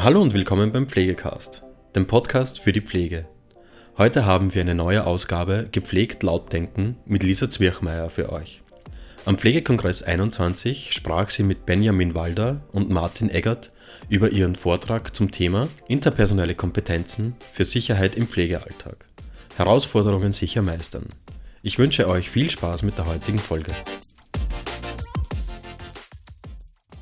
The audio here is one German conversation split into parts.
Hallo und willkommen beim Pflegecast, dem Podcast für die Pflege. Heute haben wir eine neue Ausgabe Gepflegt laut denken mit Lisa Zwirchmeier für euch. Am Pflegekongress 21 sprach sie mit Benjamin Walder und Martin Eggert über ihren Vortrag zum Thema Interpersonelle Kompetenzen für Sicherheit im Pflegealltag. Herausforderungen sicher meistern. Ich wünsche euch viel Spaß mit der heutigen Folge.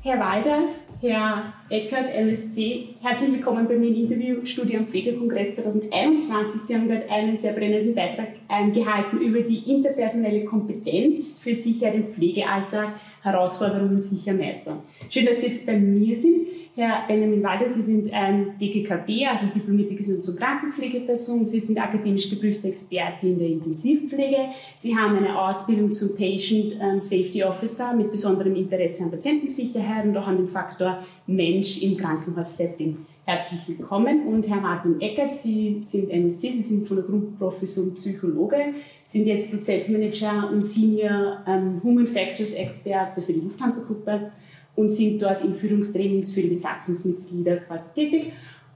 Herr Walder, Herr Eckert, MSC, herzlich willkommen bei mir im Interviewstudio am Pflegekongress 2021. Sie haben gerade einen sehr brennenden Beitrag gehalten über die interpersonelle Kompetenz für Sicherheit im Pflegealltag, Herausforderungen sicher meistern. Schön, dass Sie jetzt bei mir sind. Herr Benjamin Walder, Sie sind ein DGKB, also diplomierte Gesundheits- und Krankenpflegeperson. Sie sind akademisch geprüfte Experte in der Intensivpflege. Sie haben eine Ausbildung zum Patient ähm, Safety Officer mit besonderem Interesse an Patientensicherheit und auch an dem Faktor Mensch im Krankenhaussetting. Herzlich willkommen. Und Herr Martin Eckert, Sie sind MSc, Sie sind von der Grundprofessor Psychologe, sind jetzt Prozessmanager und Senior ähm, Human Factors Experte für die Lufthansa-Gruppe und sind dort in Führungstrainings für die Besatzungsmitglieder quasi tätig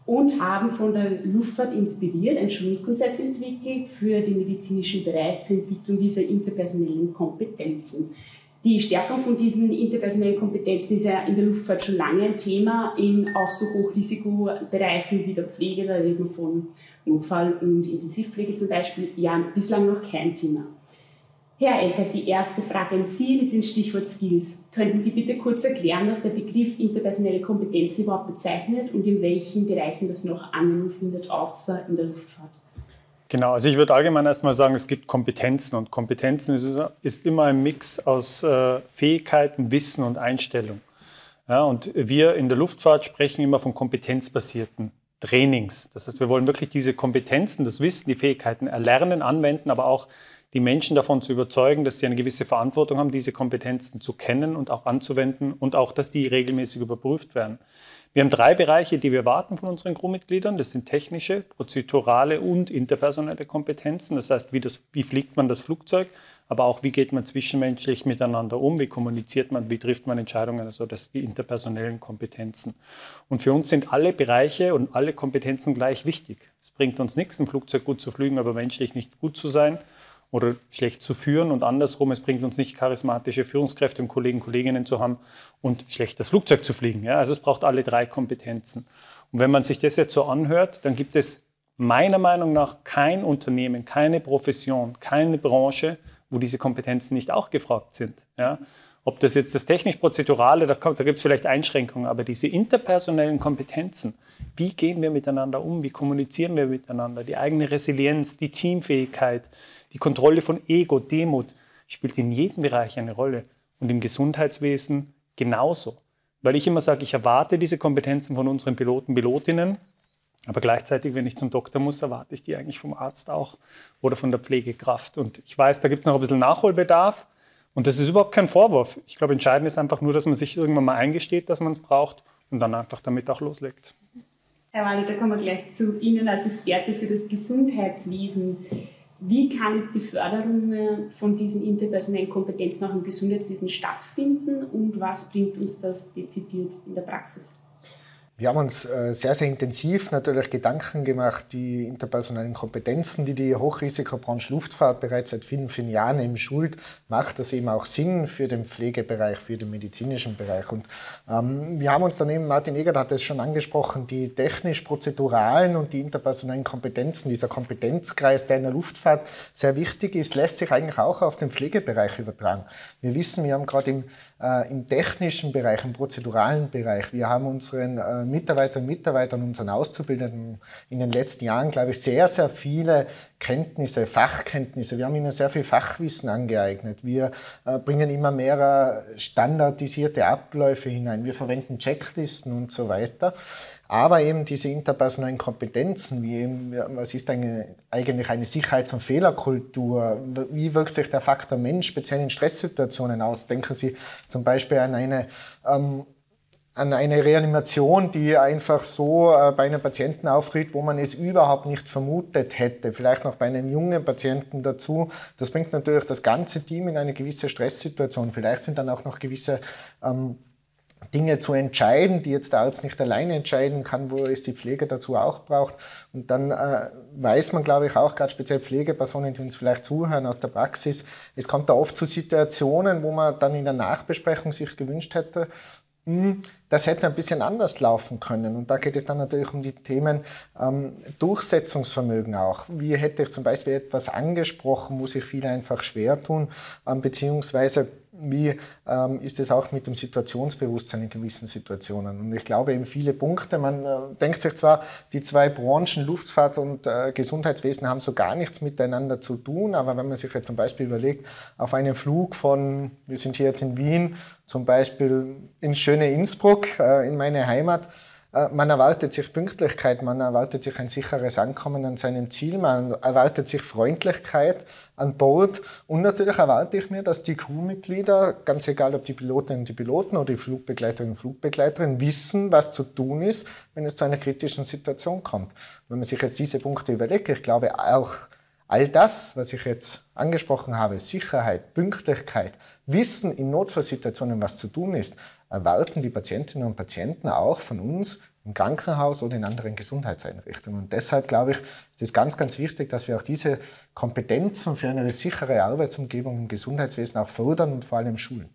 und haben von der Luftfahrt inspiriert ein Schulungskonzept entwickelt für den medizinischen Bereich zur Entwicklung dieser interpersonellen Kompetenzen. Die Stärkung von diesen interpersonellen Kompetenzen ist ja in der Luftfahrt schon lange ein Thema, in auch so Hochrisikobereichen wie der Pflege, da reden von Notfall- und Intensivpflege zum Beispiel, ja bislang noch kein Thema. Herr Eckert, die erste Frage an Sie mit dem Stichwort Skills. Könnten Sie bitte kurz erklären, was der Begriff interpersonelle Kompetenz überhaupt bezeichnet und in welchen Bereichen das noch Anwendung findet, außer in der Luftfahrt? Genau, also ich würde allgemein erstmal sagen, es gibt Kompetenzen und Kompetenzen ist, ist immer ein Mix aus äh, Fähigkeiten, Wissen und Einstellung. Ja, und wir in der Luftfahrt sprechen immer von kompetenzbasierten Trainings. Das heißt, wir wollen wirklich diese Kompetenzen, das Wissen, die Fähigkeiten erlernen, anwenden, aber auch die Menschen davon zu überzeugen, dass sie eine gewisse Verantwortung haben, diese Kompetenzen zu kennen und auch anzuwenden und auch, dass die regelmäßig überprüft werden. Wir haben drei Bereiche, die wir warten von unseren Crewmitgliedern. Das sind technische, prozedurale und interpersonelle Kompetenzen. Das heißt, wie, das, wie fliegt man das Flugzeug, aber auch wie geht man zwischenmenschlich miteinander um, wie kommuniziert man, wie trifft man Entscheidungen, also das sind die interpersonellen Kompetenzen. Und für uns sind alle Bereiche und alle Kompetenzen gleich wichtig. Es bringt uns nichts, ein Flugzeug gut zu fliegen, aber menschlich nicht gut zu sein oder schlecht zu führen und andersrum, es bringt uns nicht charismatische Führungskräfte und Kollegen, Kolleginnen zu haben und schlecht das Flugzeug zu fliegen. Ja? Also es braucht alle drei Kompetenzen. Und wenn man sich das jetzt so anhört, dann gibt es meiner Meinung nach kein Unternehmen, keine Profession, keine Branche, wo diese Kompetenzen nicht auch gefragt sind. Ja? Ob das jetzt das technisch-prozedurale, da, da gibt es vielleicht Einschränkungen, aber diese interpersonellen Kompetenzen, wie gehen wir miteinander um, wie kommunizieren wir miteinander, die eigene Resilienz, die Teamfähigkeit, die Kontrolle von Ego, Demut spielt in jedem Bereich eine Rolle und im Gesundheitswesen genauso. Weil ich immer sage, ich erwarte diese Kompetenzen von unseren Piloten, Pilotinnen, aber gleichzeitig, wenn ich zum Doktor muss, erwarte ich die eigentlich vom Arzt auch oder von der Pflegekraft. Und ich weiß, da gibt es noch ein bisschen Nachholbedarf. Und das ist überhaupt kein Vorwurf. Ich glaube, entscheidend ist einfach nur, dass man sich irgendwann mal eingesteht, dass man es braucht und dann einfach damit auch loslegt. Herr Wally, da kommen wir gleich zu Ihnen als Experte für das Gesundheitswesen. Wie kann jetzt die Förderung äh, von diesen interpersonellen Kompetenzen auch im Gesundheitswesen stattfinden und was bringt uns das dezidiert in der Praxis? Wir haben uns äh, sehr, sehr intensiv natürlich Gedanken gemacht, die interpersonellen Kompetenzen, die die Hochrisikobranche Luftfahrt bereits seit vielen, vielen Jahren eben schult, macht das eben auch Sinn für den Pflegebereich, für den medizinischen Bereich. Und ähm, wir haben uns dann eben, Martin Egert hat es schon angesprochen, die technisch-prozeduralen und die interpersonellen Kompetenzen, dieser Kompetenzkreis, der in der Luftfahrt sehr wichtig ist, lässt sich eigentlich auch auf den Pflegebereich übertragen. Wir wissen, wir haben gerade im, äh, im technischen Bereich, im prozeduralen Bereich, wir haben unseren äh, Mitarbeiterinnen und Mitarbeitern, unseren Auszubildenden in den letzten Jahren, glaube ich, sehr, sehr viele Kenntnisse, Fachkenntnisse. Wir haben ihnen sehr viel Fachwissen angeeignet. Wir äh, bringen immer mehr standardisierte Abläufe hinein. Wir verwenden Checklisten und so weiter. Aber eben diese interpersonellen Kompetenzen, wie eben, was ist eine, eigentlich eine Sicherheits- und Fehlerkultur? Wie wirkt sich der Faktor Mensch speziell in Stresssituationen aus? Denken Sie zum Beispiel an eine ähm, an eine Reanimation, die einfach so äh, bei einem Patienten auftritt, wo man es überhaupt nicht vermutet hätte. Vielleicht noch bei einem jungen Patienten dazu. Das bringt natürlich das ganze Team in eine gewisse Stresssituation. Vielleicht sind dann auch noch gewisse ähm, Dinge zu entscheiden, die jetzt der Arzt nicht alleine entscheiden kann, wo es die Pflege dazu auch braucht. Und dann äh, weiß man, glaube ich, auch gerade speziell Pflegepersonen, die uns vielleicht zuhören aus der Praxis, es kommt da oft zu Situationen, wo man dann in der Nachbesprechung sich gewünscht hätte, das hätte ein bisschen anders laufen können. Und da geht es dann natürlich um die Themen ähm, Durchsetzungsvermögen auch. Wie hätte ich zum Beispiel etwas angesprochen, wo sich viele einfach schwer tun, ähm, beziehungsweise wie ähm, ist es auch mit dem Situationsbewusstsein in gewissen Situationen. Und ich glaube eben viele Punkte, man äh, denkt sich zwar, die zwei Branchen, Luftfahrt und äh, Gesundheitswesen, haben so gar nichts miteinander zu tun, aber wenn man sich jetzt zum Beispiel überlegt, auf einen Flug von, wir sind hier jetzt in Wien, zum Beispiel ins schöne Innsbruck, äh, in meine Heimat, man erwartet sich Pünktlichkeit, man erwartet sich ein sicheres Ankommen an seinem Ziel, man erwartet sich Freundlichkeit an Bord und natürlich erwarte ich mir, dass die Crewmitglieder, ganz egal ob die Pilotinnen und die Piloten oder die Flugbegleiterinnen und Flugbegleiterinnen, wissen, was zu tun ist, wenn es zu einer kritischen Situation kommt. Wenn man sich jetzt diese Punkte überlegt, ich glaube auch all das, was ich jetzt angesprochen habe, Sicherheit, Pünktlichkeit, Wissen in Notfallsituationen, was zu tun ist, erwarten die Patientinnen und Patienten auch von uns im Krankenhaus oder in anderen Gesundheitseinrichtungen. Und deshalb glaube ich, ist es ganz, ganz wichtig, dass wir auch diese Kompetenzen für eine sichere Arbeitsumgebung im Gesundheitswesen auch fördern und vor allem schulen.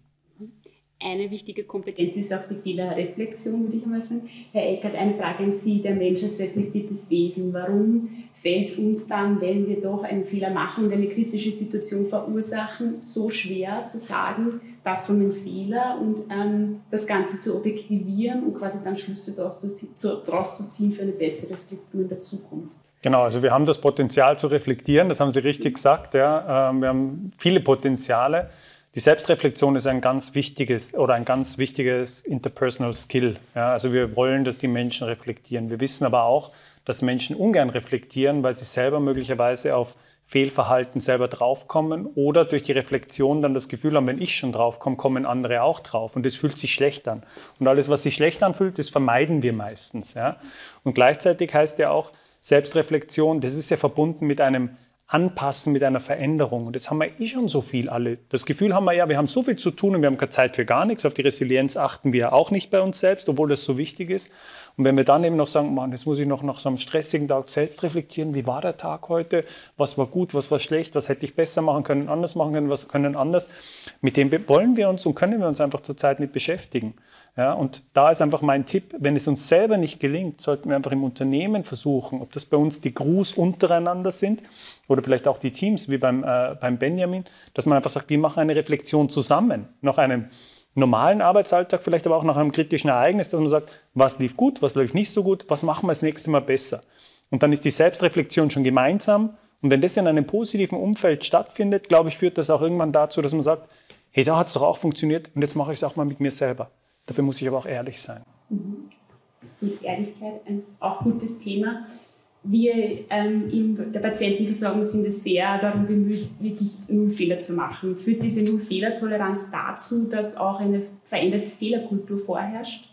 Eine wichtige Kompetenz ist auch die Fehlerreflexion, würde ich mal sagen. Herr Eckert, eine Frage an Sie. Der Mensch als reflektiertes Wesen. Warum fällt es uns dann, wenn wir doch einen Fehler machen und eine kritische Situation verursachen, so schwer zu sagen, das war mein Fehler und ähm, das Ganze zu objektivieren und quasi dann Schlüsse daraus zu, daraus zu ziehen für eine bessere Struktur in der Zukunft? Genau, also wir haben das Potenzial zu reflektieren, das haben Sie richtig gesagt. Ja. Ähm, wir haben viele Potenziale. Die Selbstreflexion ist ein ganz wichtiges oder ein ganz wichtiges interpersonal Skill. Ja. Also wir wollen, dass die Menschen reflektieren. Wir wissen aber auch, dass Menschen ungern reflektieren, weil sie selber möglicherweise auf Fehlverhalten selber draufkommen oder durch die Reflexion dann das Gefühl haben, wenn ich schon draufkomme, kommen andere auch drauf und das fühlt sich schlecht an. Und alles, was sich schlecht anfühlt, das vermeiden wir meistens. Ja? Und gleichzeitig heißt ja auch Selbstreflexion, das ist ja verbunden mit einem anpassen mit einer Veränderung. Und jetzt haben wir eh schon so viel alle. Das Gefühl haben wir ja, wir haben so viel zu tun und wir haben keine Zeit für gar nichts. Auf die Resilienz achten wir auch nicht bei uns selbst, obwohl das so wichtig ist. Und wenn wir dann eben noch sagen, Mann, jetzt muss ich noch nach so einem stressigen Tag selbst reflektieren, wie war der Tag heute, was war gut, was war schlecht, was hätte ich besser machen können, anders machen können, was können anders, mit dem wollen wir uns und können wir uns einfach zurzeit nicht beschäftigen. Ja, und da ist einfach mein Tipp, wenn es uns selber nicht gelingt, sollten wir einfach im Unternehmen versuchen, ob das bei uns die Crews untereinander sind oder vielleicht auch die Teams wie beim, äh, beim Benjamin, dass man einfach sagt, wir machen eine Reflexion zusammen nach einem normalen Arbeitsalltag, vielleicht aber auch nach einem kritischen Ereignis, dass man sagt, was lief gut, was lief nicht so gut, was machen wir das nächste Mal besser. Und dann ist die Selbstreflexion schon gemeinsam. Und wenn das in einem positiven Umfeld stattfindet, glaube ich, führt das auch irgendwann dazu, dass man sagt, hey, da hat es doch auch funktioniert und jetzt mache ich es auch mal mit mir selber. Dafür muss ich aber auch ehrlich sein. Mhm. Und Ehrlichkeit, ein auch gutes Thema. Wir ähm, in der Patientenversorgung sind es sehr darum bemüht, wirklich null Fehler zu machen. Führt diese Null-Fehler-Toleranz dazu, dass auch eine veränderte Fehlerkultur vorherrscht?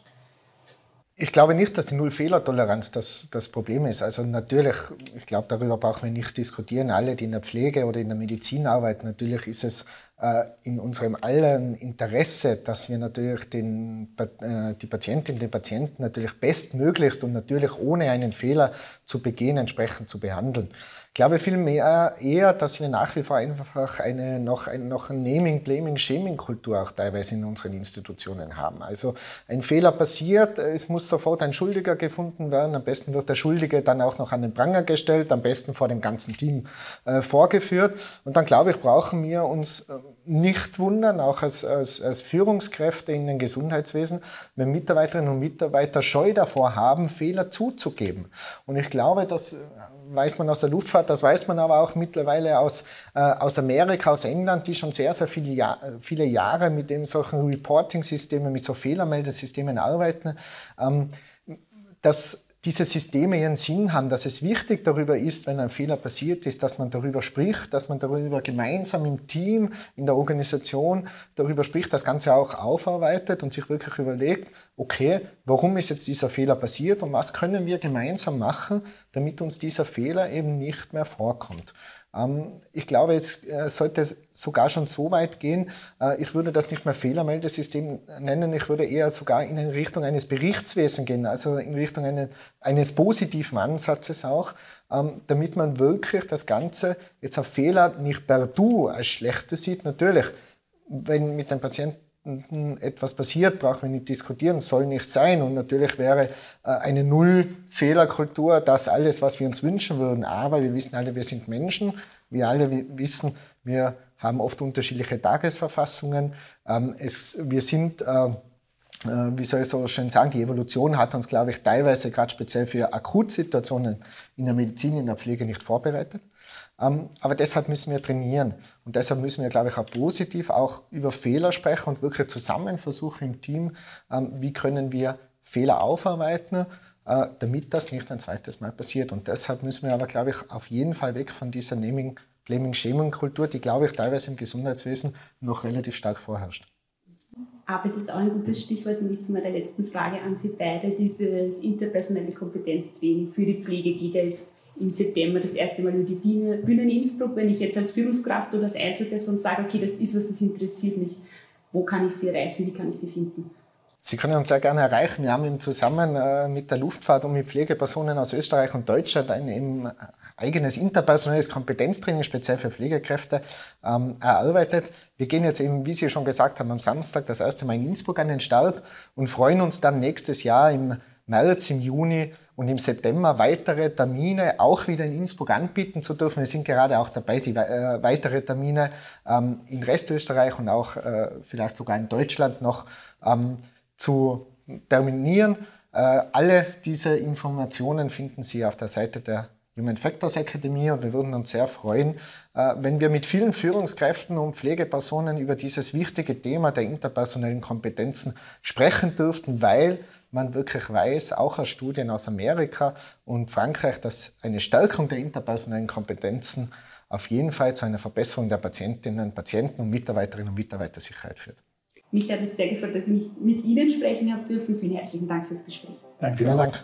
Ich glaube nicht, dass die Null-Fehler-Toleranz das, das Problem ist. Also natürlich, ich glaube, darüber brauchen wir nicht diskutieren. Alle, die in der Pflege oder in der Medizin arbeiten, natürlich ist es in unserem allen Interesse, dass wir natürlich den, äh, die Patientinnen, den Patienten natürlich bestmöglichst und natürlich ohne einen Fehler zu begehen, entsprechend zu behandeln. Ich glaube vielmehr eher, dass wir nach wie vor einfach eine noch, ein, noch eine Naming, Blaming, Shaming-Kultur auch teilweise in unseren Institutionen haben. Also ein Fehler passiert, es muss sofort ein Schuldiger gefunden werden. Am besten wird der Schuldige dann auch noch an den Pranger gestellt, am besten vor dem ganzen Team äh, vorgeführt. Und dann glaube ich, brauchen wir uns äh, nicht wundern, auch als, als, als Führungskräfte in den Gesundheitswesen, wenn Mitarbeiterinnen und Mitarbeiter Scheu davor haben, Fehler zuzugeben. Und ich glaube, das weiß man aus der Luftfahrt, das weiß man aber auch mittlerweile aus, äh, aus Amerika, aus England, die schon sehr, sehr viele, Jahr, viele Jahre mit den solchen Reporting-Systemen, mit so Fehlermeldesystemen arbeiten, ähm, dass diese Systeme ihren Sinn haben, dass es wichtig darüber ist, wenn ein Fehler passiert ist, dass man darüber spricht, dass man darüber gemeinsam im Team, in der Organisation darüber spricht, das Ganze auch aufarbeitet und sich wirklich überlegt, okay, warum ist jetzt dieser Fehler passiert und was können wir gemeinsam machen, damit uns dieser Fehler eben nicht mehr vorkommt. Ähm, ich glaube, es äh, sollte sogar schon so weit gehen, äh, ich würde das nicht mehr Fehlermeldesystem nennen, ich würde eher sogar in Richtung eines Berichtswesens gehen, also in Richtung eine, eines positiven Ansatzes auch, ähm, damit man wirklich das Ganze jetzt auf Fehler nicht per Du als Schlechtes sieht. Natürlich, wenn mit dem Patienten etwas passiert, brauchen wir nicht diskutieren, soll nicht sein. Und natürlich wäre äh, eine Null-Fehlerkultur das alles, was wir uns wünschen würden. Aber wir wissen alle, wir sind Menschen. Wir alle wissen, wir haben oft unterschiedliche Tagesverfassungen. Ähm, es, wir sind, äh, äh, wie soll ich so schön sagen, die Evolution hat uns, glaube ich, teilweise gerade speziell für Akutsituationen in der Medizin, in der Pflege nicht vorbereitet. Ähm, aber deshalb müssen wir trainieren. Und deshalb müssen wir, glaube ich, auch positiv auch über Fehler sprechen und wirklich zusammen versuchen im Team, ähm, wie können wir Fehler aufarbeiten, äh, damit das nicht ein zweites Mal passiert. Und deshalb müssen wir aber, glaube ich, auf jeden Fall weg von dieser Naming, Blaming, Shaming Kultur, die, glaube ich, teilweise im Gesundheitswesen noch relativ stark vorherrscht. Arbeit ist auch ein gutes Stichwort, nämlich zu meiner letzten Frage an Sie beide. Dieses interpersonelle Kompetenztraining für die Pflege geht jetzt im September das erste Mal über die Bühne, Bühne in Innsbruck, wenn ich jetzt als Führungskraft oder als Einzelperson sage, okay, das ist was, das interessiert mich, wo kann ich sie erreichen, wie kann ich sie finden? Sie können uns sehr gerne erreichen. Wir haben im Zusammen äh, mit der Luftfahrt und mit Pflegepersonen aus Österreich und Deutschland ein eben eigenes interpersonelles Kompetenztraining speziell für Pflegekräfte ähm, erarbeitet. Wir gehen jetzt eben, wie Sie schon gesagt haben, am Samstag das erste Mal in Innsbruck an den Start und freuen uns dann nächstes Jahr im März, im Juni und im September weitere Termine auch wieder in Innsbruck anbieten zu dürfen. Wir sind gerade auch dabei, die äh, weitere Termine ähm, in Restösterreich und auch äh, vielleicht sogar in Deutschland noch ähm, zu terminieren. Äh, alle diese Informationen finden Sie auf der Seite der Human Factors Akademie und wir würden uns sehr freuen, äh, wenn wir mit vielen Führungskräften und Pflegepersonen über dieses wichtige Thema der interpersonellen Kompetenzen sprechen dürften, weil man wirklich weiß, auch aus Studien aus Amerika und Frankreich, dass eine Stärkung der interpersonellen Kompetenzen auf jeden Fall zu einer Verbesserung der Patientinnen, Patienten und Mitarbeiterinnen und Mitarbeitersicherheit führt. Mich hat es sehr gefreut, dass ich mich mit Ihnen sprechen habe dürfen. Vielen herzlichen Dank fürs Gespräch. Danke. Vielen Dank.